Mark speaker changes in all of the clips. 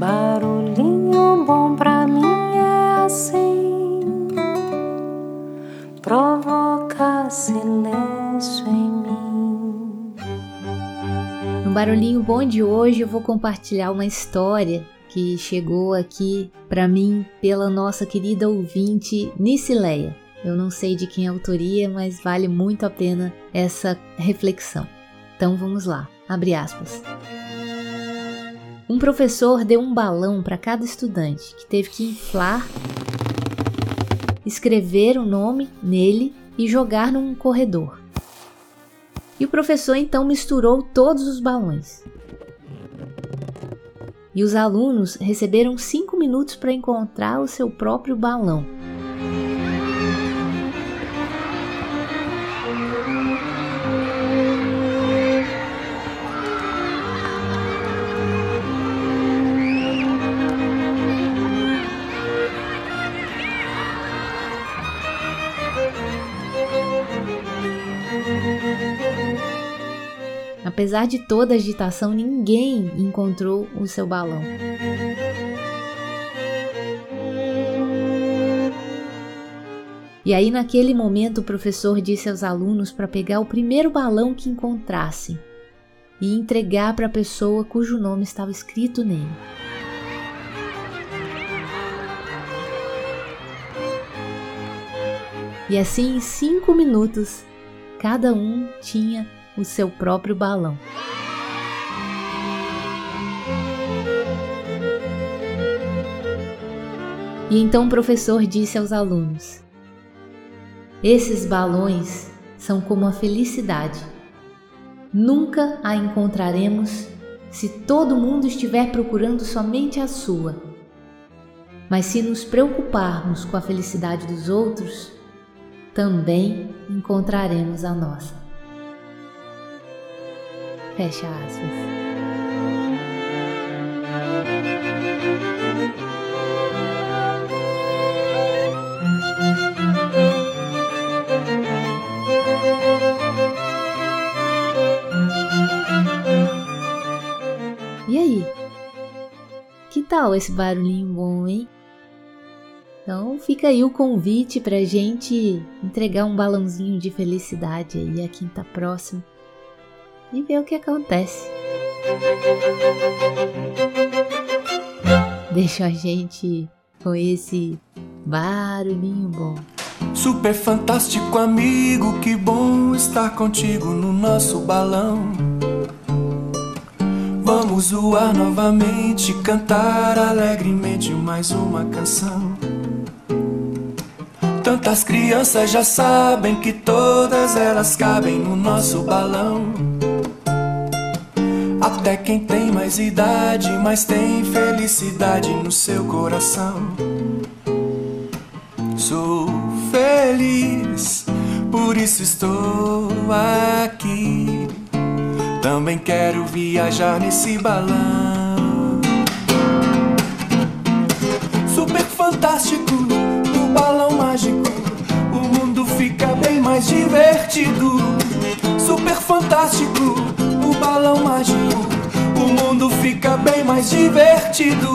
Speaker 1: Barulhinho bom pra mim é assim, provoca silêncio em mim.
Speaker 2: No barulhinho bom de hoje eu vou compartilhar uma história que chegou aqui para mim pela nossa querida ouvinte Nicileia. Eu não sei de quem é a autoria, mas vale muito a pena essa reflexão. Então vamos lá, abre aspas. Um professor deu um balão para cada estudante que teve que inflar, escrever o um nome nele e jogar num corredor. E o professor então misturou todos os balões. E os alunos receberam cinco minutos para encontrar o seu próprio balão. Apesar de toda a agitação, ninguém encontrou o seu balão. E aí, naquele momento, o professor disse aos alunos para pegar o primeiro balão que encontrassem e entregar para a pessoa cujo nome estava escrito nele. E assim, em cinco minutos, cada um tinha o seu próprio balão. E então o professor disse aos alunos: Esses balões são como a felicidade. Nunca a encontraremos se todo mundo estiver procurando somente a sua. Mas se nos preocuparmos com a felicidade dos outros, também encontraremos a nossa. Fecha aspas. E aí? Que tal esse barulhinho bom, hein? Então fica aí o convite pra gente entregar um balãozinho de felicidade aí a quem tá próximo e ver o que acontece. Deixa a gente com esse barulhinho bom.
Speaker 3: Super fantástico amigo, que bom estar contigo no nosso balão. Vamos zoar novamente, cantar alegremente mais uma canção. Tantas crianças já sabem que todas elas cabem no nosso balão. Até quem tem mais idade, mas tem felicidade no seu coração. Sou feliz, por isso estou aqui. Também quero viajar nesse balão. Super fantástico, o balão mágico. O mundo fica bem mais divertido. Super fantástico o balão mágico, o mundo fica bem mais divertido.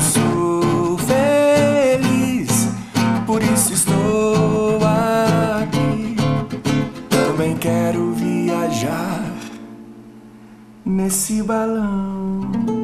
Speaker 3: Sou feliz, por isso estou aqui. Também quero viajar nesse balão.